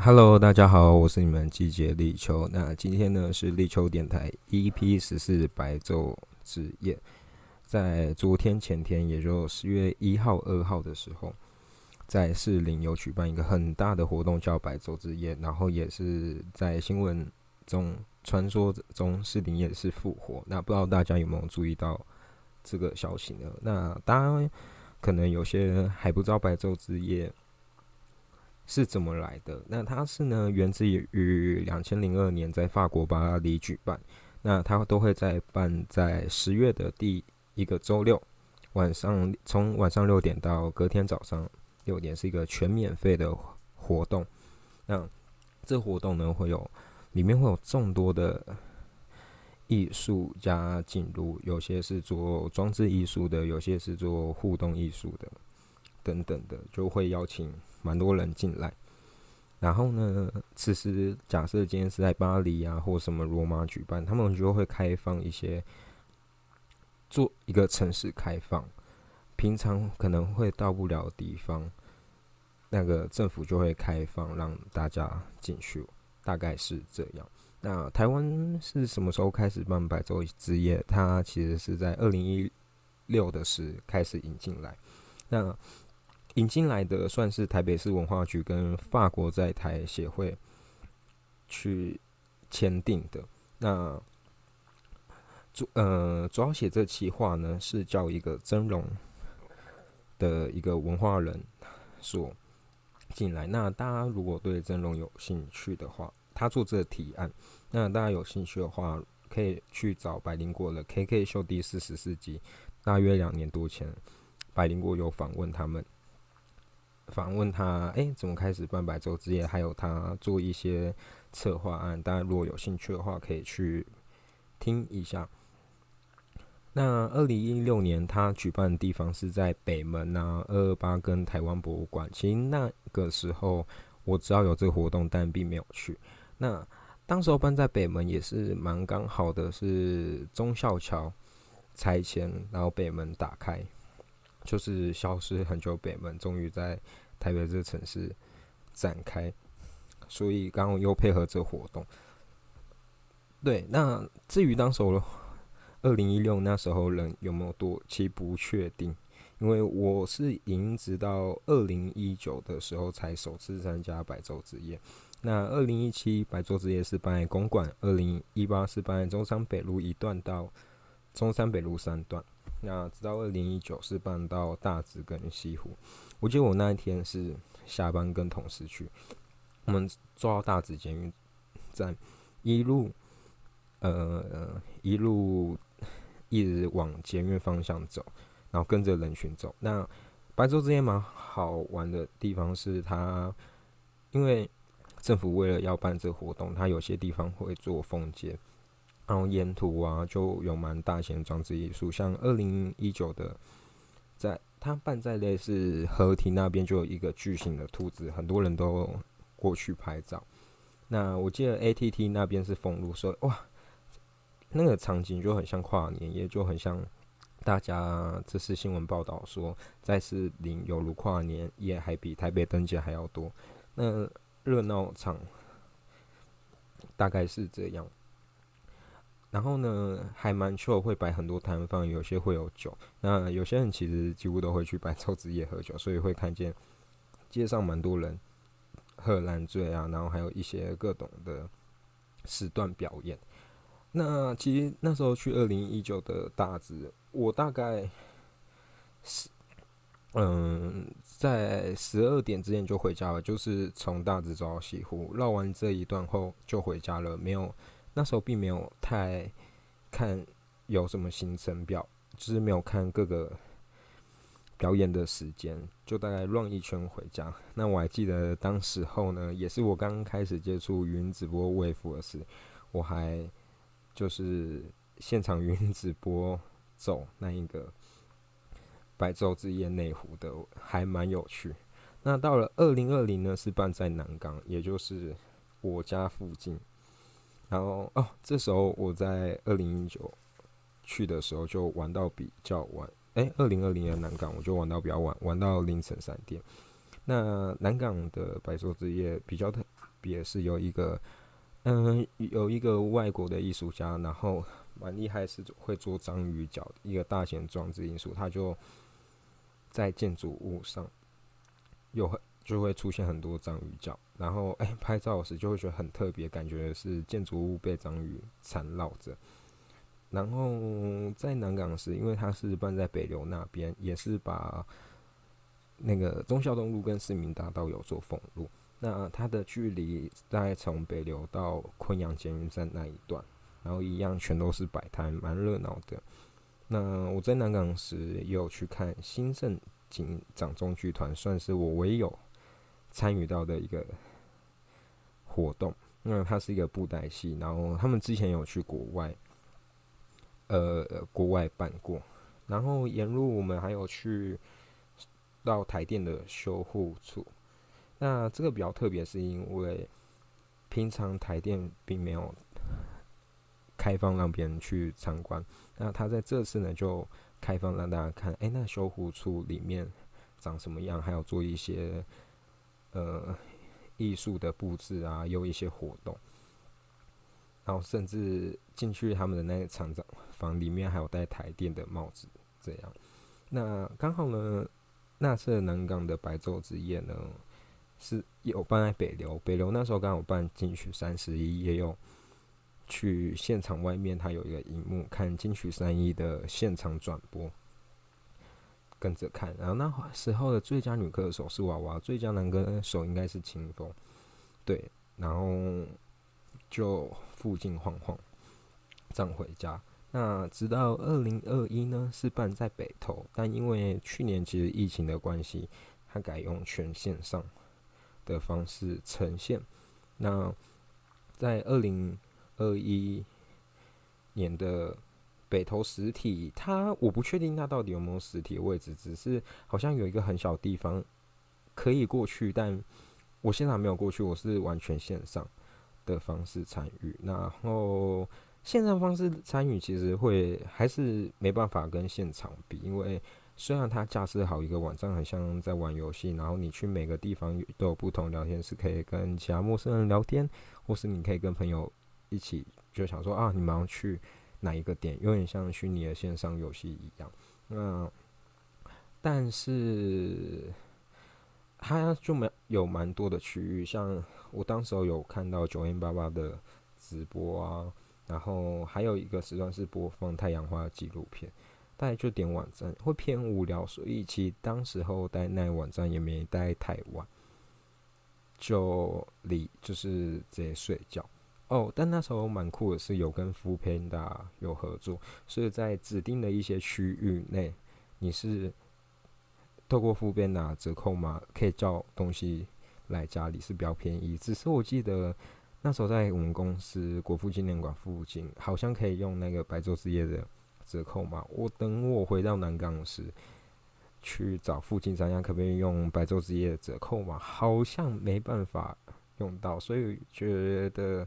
Hello，大家好，我是你们季节立秋。那今天呢是立秋电台 EP 十四白昼之夜。在昨天前天，也就十月一号、二号的时候，在士林有举办一个很大的活动，叫白昼之夜。然后也是在新闻中传说中士林也是复活。那不知道大家有没有注意到这个消息呢？那当然，可能有些人还不知道白昼之夜。是怎么来的？那它是呢，源自于两千零二年在法国巴黎举办。那它都会在办在十月的第一个周六晚上，从晚上六点到隔天早上六点，是一个全免费的活动。那这活动呢，会有里面会有众多的艺术家进入，有些是做装置艺术的，有些是做互动艺术的，等等的，就会邀请。蛮多人进来，然后呢，其实假设今天是在巴黎啊，或什么罗马举办，他们就会开放一些做一个城市开放，平常可能会到不了地方，那个政府就会开放让大家进去，大概是这样。那台湾是什么时候开始办白昼之夜？它其实是在二零一六的时开始引进来，那。引进来的算是台北市文化局跟法国在台协会去签订的。那主呃主要写这企划呢，是叫一个真容的一个文化人所进来。那大家如果对真容有兴趣的话，他做这个提案，那大家有兴趣的话，可以去找百灵果的 K K 秀第四十四集，大约两年多前，百灵果有访问他们。访问他，哎，怎么开始办白昼之夜？还有他做一些策划案，大家如果有兴趣的话，可以去听一下。那二零一六年他举办的地方是在北门啊，二二八跟台湾博物馆。其实那个时候我知道有这个活动，但并没有去。那当时候办在北门也是蛮刚好的，是忠孝桥拆迁，然后北门打开。就是消失很久，北门终于在台北这个城市展开，所以刚刚又配合这活动。对，那至于当时候二零一六那时候人有没有多，其实不确定，因为我是一直到二零一九的时候才首次参加白昼之夜。那二零一七白昼之夜是办公馆，二零一八是办中山北路一段到中山北路三段。那直到二零一九是搬到大直跟西湖，我记得我那一天是下班跟同事去，我们坐到大直捷运站，一路呃一路一直往捷运方向走，然后跟着人群走。那白昼之间蛮好玩的地方是它，因为政府为了要办这活动，它有些地方会做封街。然后沿途啊，就有蛮大型的装置艺术，像二零一九的，在它办在类似河堤那边，就有一个巨型的兔子，很多人都过去拍照。那我记得 ATT 那边是封路，说哇，那个场景就很像跨年，也就很像大家这次新闻报道说，在士林有如跨年夜，还比台北灯节还要多。那热闹场大概是这样。然后呢，还蛮秀，会摆很多摊贩，有些会有酒。那有些人其实几乎都会去摆抽子夜喝酒，所以会看见街上蛮多人喝烂醉啊，然后还有一些各种的时段表演。那其实那时候去二零一九的大直，我大概是嗯在十二点之前就回家了，就是从大直走到西湖，绕完这一段后就回家了，没有。那时候并没有太看有什么行程表，就是没有看各个表演的时间，就大概绕一圈回家。那我还记得当时候呢，也是我刚开始接触云直播微服的事，我还就是现场云直播走那一个白昼之夜内湖的，还蛮有趣。那到了二零二零呢，是办在南港，也就是我家附近。然后哦，这时候我在二零一九去的时候就玩到比较晚，哎，二零二零年南港我就玩到比较晚，玩到凌晨三点。那南港的白昼之夜比较特别，是有一个，嗯，有一个外国的艺术家，然后蛮厉害，是会做章鱼脚，一个大型装置艺术，他就在建筑物上有很就会出现很多章鱼脚，然后哎，拍照时就会觉得很特别，感觉是建筑物被章鱼缠绕着。然后在南港时，因为它是办在北流那边，也是把。那个忠孝东路跟市民大道有做封路，那它的距离大概从北流到昆阳捷运站那一段，然后一样全都是摆摊，蛮热闹的。那我在南港时也有去看新盛景掌中剧团，算是我唯有参与到的一个活动。那它是一个布袋戏，然后他们之前有去国外，呃，国外办过，然后沿路我们还有去。到台电的修护处，那这个比较特别，是因为平常台电并没有开放让别人去参观，那他在这次呢就开放让大家看，哎，那修护处里面长什么样，还有做一些呃艺术的布置啊，有一些活动，然后甚至进去他们的那个厂长房里面，还有戴台电的帽子，这样，那刚好呢。那次南港的白昼之夜呢，是有办在北流，北流那时候刚好办金曲三十一，也有去现场外面，它有一个荧幕看金曲三一的现场转播，跟着看。然后那时候的最佳女歌手是娃娃，最佳男歌手应该是清风，对，然后就附近晃晃，这样回家。那直到二零二一呢，是办在北投，但因为去年其实疫情的关系，它改用全线上的方式呈现。那在二零二一年的北投实体，它我不确定它到底有没有实体位置，只是好像有一个很小地方可以过去，但我现在还没有过去，我是完全线上的方式参与，然后。线上方式参与其实会还是没办法跟现场比，因为虽然它架设好一个网站，很像在玩游戏，然后你去每个地方都有不同聊天室，可以跟其他陌生人聊天，或是你可以跟朋友一起就想说啊，你马上去哪一个点，有点像虚拟的线上游戏一样。那但是它就没有蛮多的区域，像我当时候有看到九零八八的直播啊。然后还有一个时段是播放太阳花纪录片，大概就点网站会偏无聊，所以其实当时候待那网站也没待太晚，就离就是直接睡觉哦。但那时候蛮酷的是有跟福片的有合作，所以在指定的一些区域内，你是透过福片达折扣码可以叫东西来家里是比较便宜。只是我记得。那时候在我们公司国父纪念馆附近，好像可以用那个白昼之夜的折扣码。我等我回到南港时，去找附近商家可不可以用白昼之夜的折扣嘛，好像没办法用到，所以觉得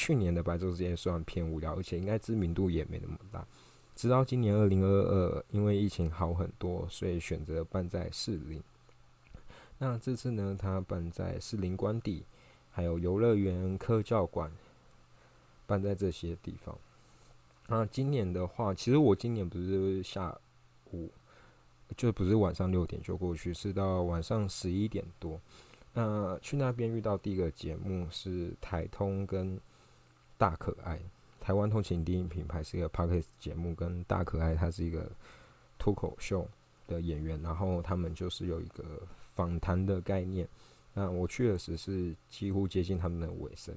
去年的白昼之夜算偏无聊，而且应该知名度也没那么大。直到今年二零二二，因为疫情好很多，所以选择办在士林。那这次呢，他办在士林官邸。还有游乐园、科教馆，办在这些地方。那今年的话，其实我今年不是下午，就不是晚上六点就过去，是到晚上十一点多。那去那边遇到第一个节目是台通跟大可爱，台湾通勤第一品牌是一个 p a r k e s 节目，跟大可爱他是一个脱口秀的演员，然后他们就是有一个访谈的概念。那我去的时是几乎接近他们的尾声，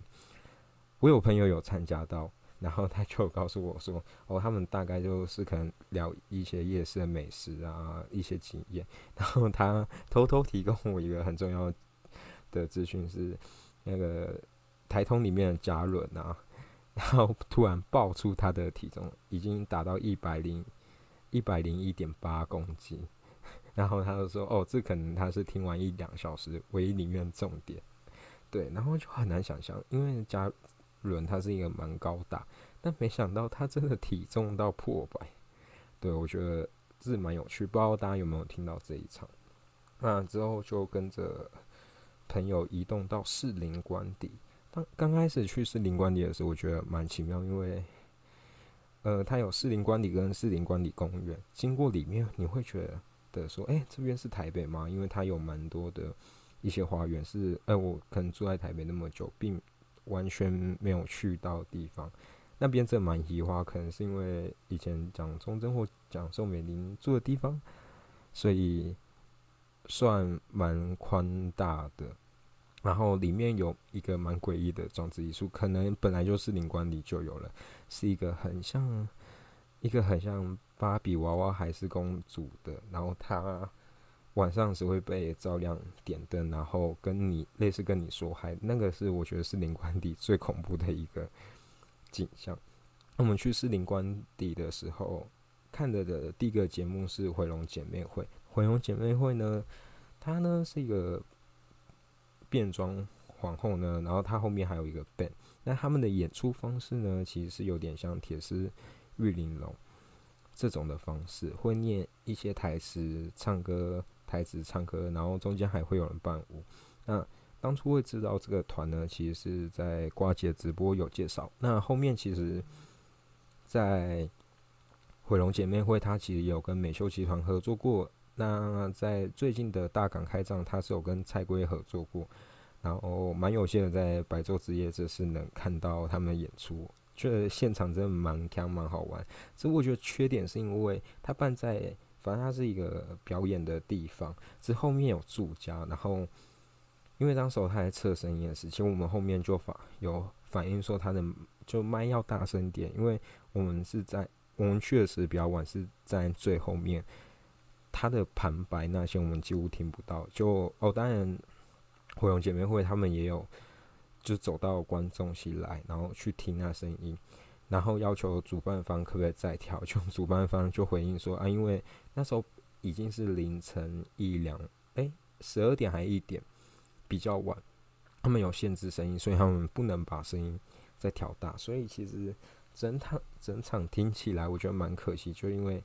我有朋友有参加到，然后他就告诉我说，哦，他们大概就是可能聊一些夜市的美食啊，一些经验，然后他偷偷提供我一个很重要的资讯是，那个台通里面的嘉伦啊，然后突然爆出他的体重已经达到一百零一百零一点八公斤。然后他就说：“哦，这可能他是听完一两小时，唯一里面重点，对。然后就很难想象，因为嘉伦他是一个蛮高大，但没想到他真的体重到破百。对我觉得是蛮有趣，不知道大家有没有听到这一场？那之后就跟着朋友移动到士林官邸。当刚开始去士林官邸的时候，我觉得蛮奇妙，因为呃，它有士林官邸跟士林官邸公园。经过里面，你会觉得说，哎，这边是台北吗？因为它有蛮多的一些花园，是呃，我可能住在台北那么久，并完全没有去到地方。那边真的蛮移花，可能是因为以前讲中贞或讲宋美龄住的地方，所以算蛮宽大的。然后里面有一个蛮诡异的装置艺术，可能本来就是领馆里就有了，是一个很像一个很像芭比娃娃还是公主的，然后她晚上时会被照亮点灯，然后跟你类似跟你说嗨，那个是我觉得是领馆里最恐怖的一个景象。我们去士林官邸的时候看的的第一个节目是回龙姐妹会，回龙姐妹会呢，它呢是一个。变装皇后呢，然后她后面还有一个 band，那他们的演出方式呢，其实是有点像铁丝玉玲珑这种的方式，会念一些台词、唱歌、台词、唱歌，然后中间还会有人伴舞。那当初会知道这个团呢，其实是在瓜姐直播有介绍。那后面其实，在毁容姐妹会，她其实有跟美秀集团合作过。那在最近的大港开张，他是有跟蔡圭合作过，然后蛮有幸的在白昼之夜，这是能看到他们演出，觉得现场真的蛮强蛮好玩。只不过我觉得缺点是因为他办在，反正他是一个表演的地方，之后面有住家，然后因为当时他在测声音的事情，我们后面就反有反映说他的就麦要大声点，因为我们是在我们去的时比较晚，是在最后面。他的旁白那些我们几乎听不到，就哦，当然，火龙姐妹会他们也有，就走到观众席来，然后去听那声音，然后要求主办方可不可以再调，就主办方就回应说 啊，因为那时候已经是凌晨一两，哎，十二点还一点，比较晚，他们有限制声音，所以他们不能把声音再调大，所以其实整场整场听起来我觉得蛮可惜，就因为。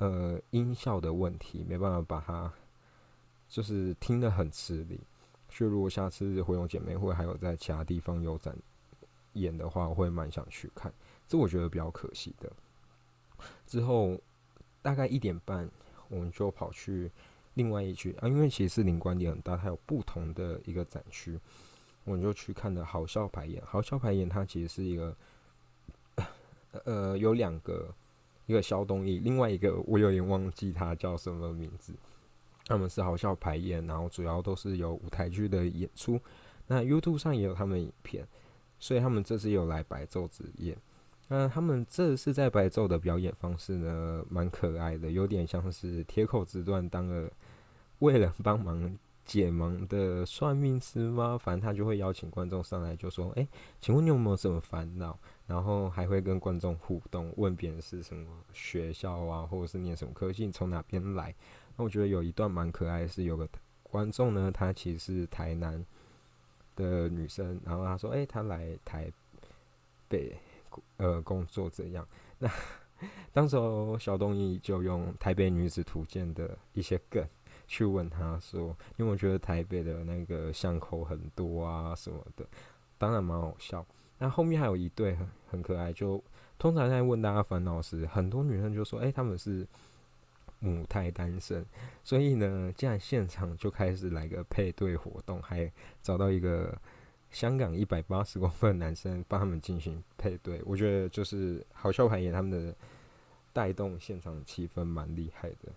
呃，音效的问题没办法把它，就是听得很吃力。所以如果下次回龙姐妹会还有在其他地方有展演的话，我会蛮想去看。这我觉得比较可惜的。之后大概一点半，我们就跑去另外一区啊，因为其实领观点很大，它有不同的一个展区，我们就去看了好笑排演。好笑排演它其实是一个，呃，有两个。一个肖东义，另外一个我有点忘记他叫什么名字。他们是好笑排演，然后主要都是有舞台剧的演出。那 YouTube 上也有他们影片，所以他们这次有来白昼之夜。那他们这次在白昼的表演方式呢，蛮可爱的，有点像是铁口直断当了为了帮忙解盲的算命师吗？反正他就会邀请观众上来，就说：“哎，请问你有没有什么烦恼？”然后还会跟观众互动，问别人是什么学校啊，或者是念什么科系，从哪边来。那我觉得有一段蛮可爱的是，有个观众呢，她其实是台南的女生，然后她说：“哎，她来台北呃工作这样。” 那当时小东义就用《台北女子图鉴》的一些梗去问他说：“因为我觉得台北的那个巷口很多啊什么的，当然蛮好笑。”那后面还有一对很很可爱，就通常在问大家烦恼时，很多女生就说：“哎，他们是母胎单身。”所以呢，竟然现场就开始来个配对活动，还找到一个香港一百八十公分的男生帮他们进行配对。我觉得就是好笑排演他们的带动现场气氛蛮厉害的。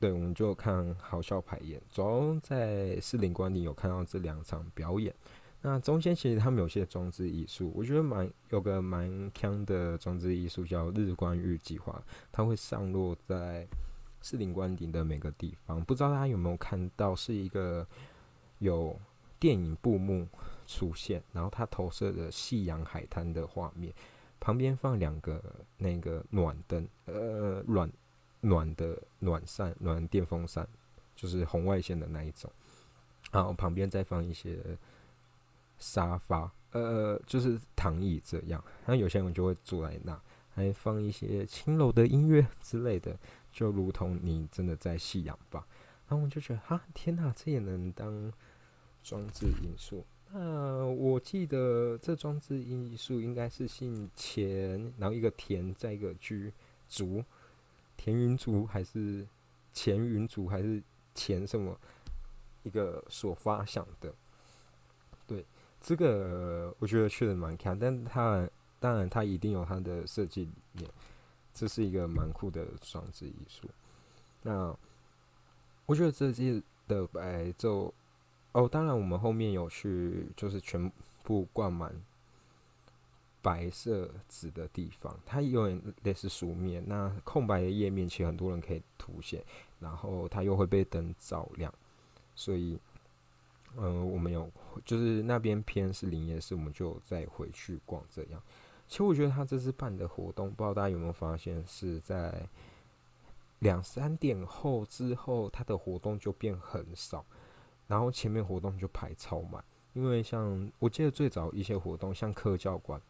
对，我们就看好笑排演，主要在四林观里有看到这两场表演。那中间其实他们有些装置艺术，我觉得蛮有个蛮强的装置艺术叫日光浴计划，它会上落在四林官邸的每个地方。不知道大家有没有看到，是一个有电影布幕出现，然后它投射的夕阳海滩的画面，旁边放两个那个暖灯，呃，暖暖的暖扇、暖电风扇，就是红外线的那一种，然后旁边再放一些。沙发，呃，就是躺椅这样，然后有些人就会坐在那，还放一些轻柔的音乐之类的，就如同你真的在夕阳吧。然后我就觉得，哈，天哪，这也能当装置艺术？那我记得这装置艺术应该是姓钱，然后一个田，再一个居竹，田云竹还是钱云竹还是钱什么一个所发想的？对，这个我觉得确实蛮看，但他当然他一定有他的设计理念，这是一个蛮酷的装置艺术。那我觉得这季的白昼哦，当然我们后面有去，就是全部灌满白色纸的地方，它有点类似书面。那空白的页面其实很多人可以涂写，然后它又会被灯照亮，所以，嗯，我们有就是那边偏是林业室，我们就再回去逛这样。其实我觉得他这次办的活动，不知道大家有没有发现是在。两三点后之后，他的活动就变很少，然后前面活动就排超满。因为像我记得最早一些活动，像科教馆，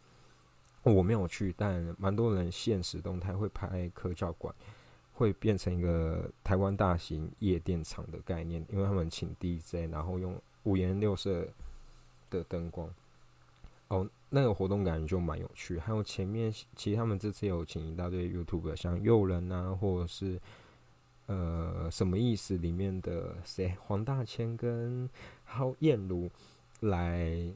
我没有去，但蛮多人现实动态会拍科教馆，会变成一个台湾大型夜店场的概念，因为他们请 DJ，然后用五颜六色的灯光。哦，那个活动感觉就蛮有趣。还有前面，其实他们这次有请一大堆 YouTube，像诱人啊，或者是呃什么意思里面的谁黄大千跟好燕如来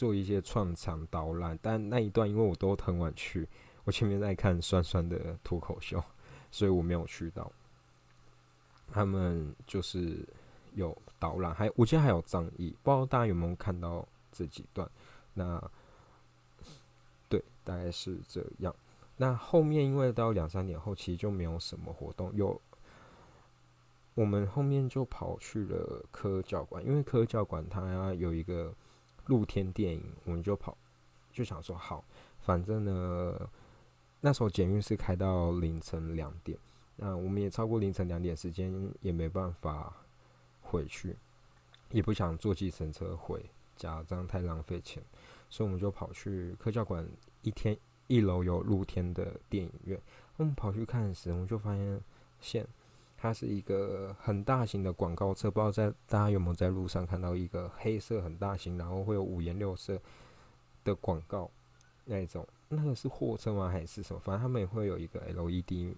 做一些串场导览。但那一段因为我都很晚去，我前面在看酸酸的脱口秀，所以我没有去到。他们就是有导览，还我记得还有仗义，不知道大家有没有看到这几段。那对，大概是这样。那后面因为到两三点后，其实就没有什么活动。有我们后面就跑去了科教馆，因为科教馆它有一个露天电影，我们就跑，就想说好，反正呢那时候检运是开到凌晨两点，那我们也超过凌晨两点时间，也没办法回去，也不想坐计程车回。家这样太浪费钱，所以我们就跑去科教馆，一天一楼有露天的电影院。我们跑去看时，我们就发现，现它是一个很大型的广告车，不知道在大家有没有在路上看到一个黑色很大型，然后会有五颜六色的广告那一种，那个是货车吗？还是什么？反正他们也会有一个 LED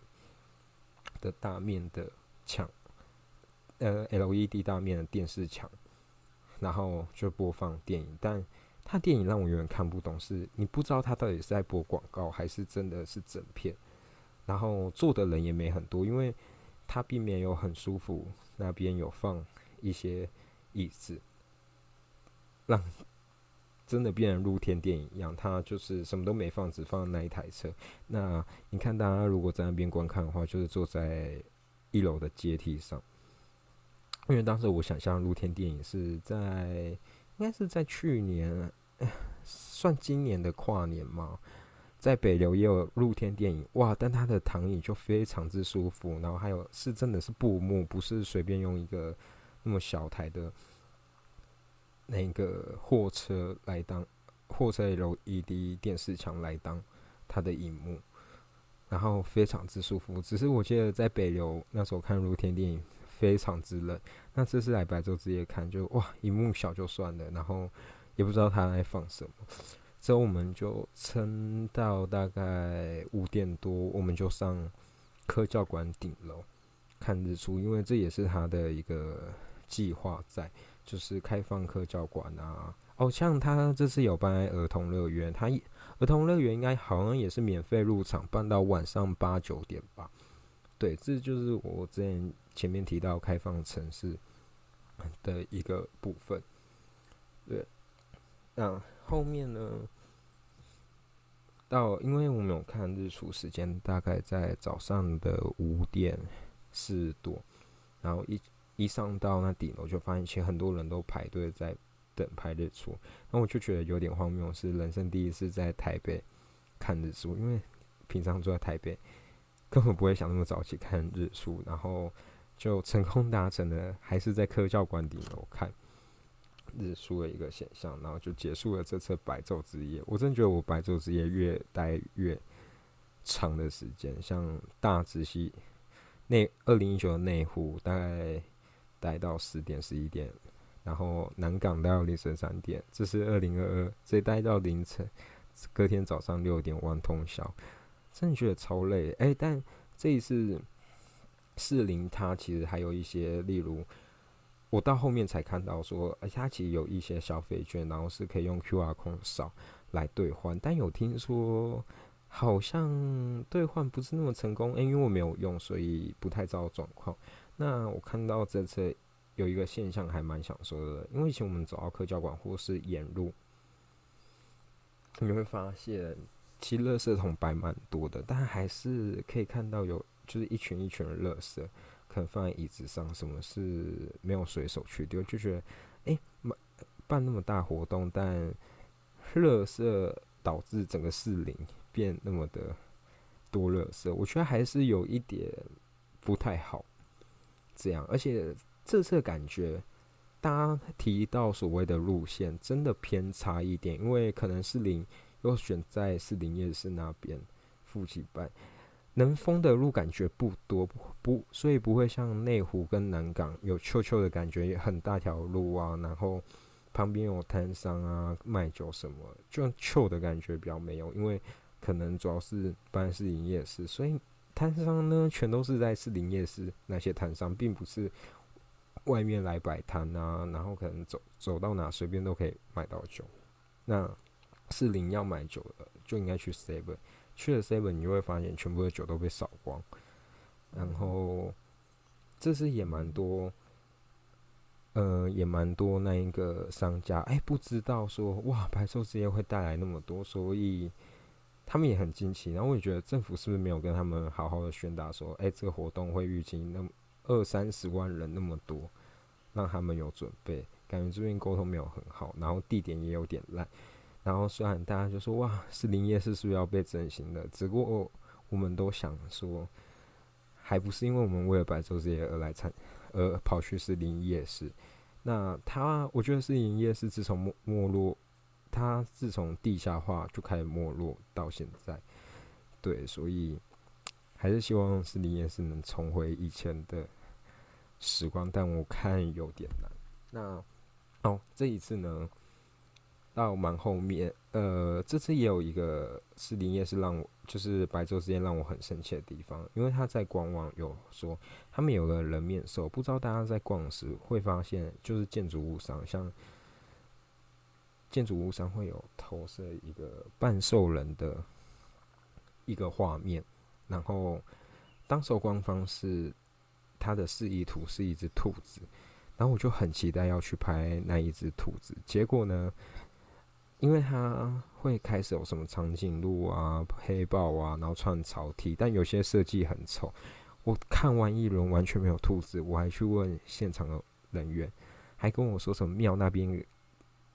的大面的墙，呃，LED 大面的电视墙。然后就播放电影，但他电影让我有点看不懂，是你不知道他到底是在播广告还是真的是整片。然后坐的人也没很多，因为他并没有很舒服，那边有放一些椅子，让真的变成露天电影一样。他就是什么都没放，只放那一台车。那你看，大家如果在那边观看的话，就是坐在一楼的阶梯上。因为当时我想象露天电影是在，应该是在去年，算今年的跨年嘛，在北流也有露天电影哇，但它的躺椅就非常之舒服，然后还有是真的是布幕，不是随便用一个那么小台的那个货车来当货车 LED 电视墙来当它的荧幕，然后非常之舒服。只是我记得在北流那时候看露天电影。非常之冷，那这次来白昼之夜看，就哇，荧幕小就算了，然后也不知道他在放什么。之后我们就撑到大概五点多，我们就上科教馆顶楼看日出，因为这也是他的一个计划，在就是开放科教馆啊。哦，像他这次有办儿童乐园，他儿童乐园应该好像也是免费入场，办到晚上八九点吧。对，这就是我之前。前面提到开放城市的一个部分，对，那后面呢？到因为我们有看日出时间，大概在早上的五点四多，然后一一上到那顶楼，就发现其实很多人都排队在等拍日出，那我就觉得有点荒谬，是人生第一次在台北看日出，因为平常住在台北，根本不会想那么早起看日出，然后。就成功达成了，还是在科教馆顶楼看日出的一个现象，然后就结束了这次白昼之夜。我真觉得我白昼之夜越待越长的时间，像大直溪内二零一九的内湖大概待到十点十一点，然后南港待到凌晨三点，这是二零二二，这待到凌晨，隔天早上六点万通宵，真的觉得超累。哎，但这一次四零它其实还有一些，例如我到后面才看到说，而且它其实有一些消费券，然后是可以用 Q R 空扫来兑换，但有听说。好像兑换不是那么成功，因为我没有用，所以不太知道状况。那我看到这次有一个现象还蛮想说的，因为以前我们走到科教馆或是沿路，你会发现其实垃圾桶摆蛮多的，但还是可以看到有就是一群一群的垃圾，可能放在椅子上，什么是没有随手去丢，就觉得哎，办那么大活动，但垃圾导致整个市林。变那么的多乐色，我觉得还是有一点不太好。这样，而且这次感觉，大家提到所谓的路线，真的偏差一点，因为可能是林又选在士林夜市那边附近办，能封的路感觉不多，不，所以不会像内湖跟南港有秋秋的感觉，很大条路啊，然后旁边有摊商啊卖酒什么，就秋的感觉比较没有，因为。可能主要是办是营业市，所以摊商呢全都是在士林夜市那些摊商，并不是外面来摆摊啊，然后可能走走到哪随便都可以买到酒。那士林要买酒的就应该去 Seven，去了 Seven 你就会发现全部的酒都被扫光，然后这是也蛮多，呃也蛮多那一个商家哎不知道说哇白昼之夜会带来那么多，所以。他们也很惊奇，然后我也觉得政府是不是没有跟他们好好的宣达说，哎，这个活动会预计那么二三十万人那么多，让他们有准备。感觉这边沟通没有很好，然后地点也有点烂。然后虽然大家就说，哇，是林夜市是不是要被整形的？只不过我们都想说，还不是因为我们为了白昼之夜而来参，而跑去士林夜市。那他，我觉得是林业市自从没没落。它自从地下化就开始没落到现在，对，所以还是希望是林夜市能重回以前的时光，但我看有点难。那哦，这一次呢，到蛮后面，呃，这次也有一个是林业是让我就是白昼之间让我很生气的地方，因为他在官网有说他们有个人面兽，不知道大家在逛时会发现，就是建筑物上像。建筑物上会有投射一个半兽人的一个画面，然后当时官方是他的示意图是一只兔子，然后我就很期待要去拍那一只兔子。结果呢，因为它会开始有什么长颈鹿啊、黑豹啊，然后穿草体，但有些设计很丑。我看完一轮完全没有兔子，我还去问现场的人员，还跟我说什么庙那边。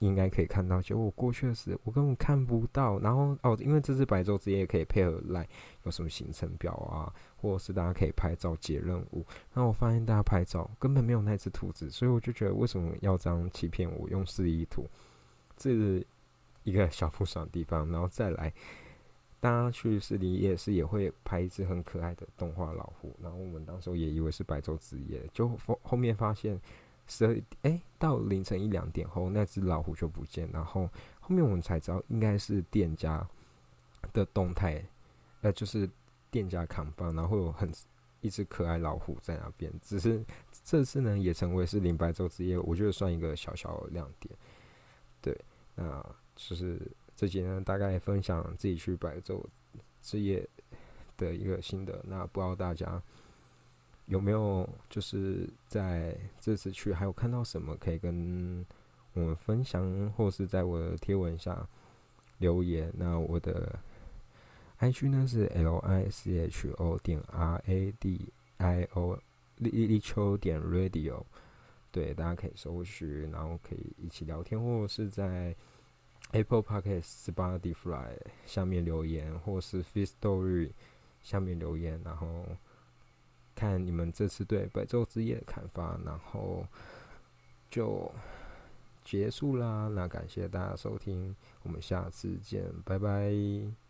应该可以看到，结果我过去的时候，我根本看不到。然后哦，因为这次白昼之夜可以配合来有什么行程表啊，或者是大家可以拍照接任务。然后我发现大家拍照根本没有那只兔子，所以我就觉得为什么要这样欺骗我用示意图？这是一个小不爽的地方。然后再来，大家去士林夜市也会拍一只很可爱的动画老虎，然后我们当时也以为是白昼之夜，就后后面发现。十二哎，到凌晨一两点后，那只老虎就不见。然后后面我们才知道，应该是店家的动态，呃，就是店家扛棒，然后有很一只可爱老虎在那边。只是这次呢，也成为是林白昼之夜，我觉得算一个小小的亮点。对，那就是这几天大概分享自己去白昼之夜的一个心得。那不知道大家。有没有就是在这次去还有看到什么可以跟我们分享，或是在我的贴文下留言？那我的 I G 呢是 L I C H O 点 R A D I O 立立秋点 Radio，对，大家可以搜寻，然后可以一起聊天，或者是在 Apple Podcast、Spotify 下面留言，或是 f e Story 下面留言，然后。看你们这次对《白昼之夜》的看法，然后就结束啦。那感谢大家收听，我们下次见，拜拜。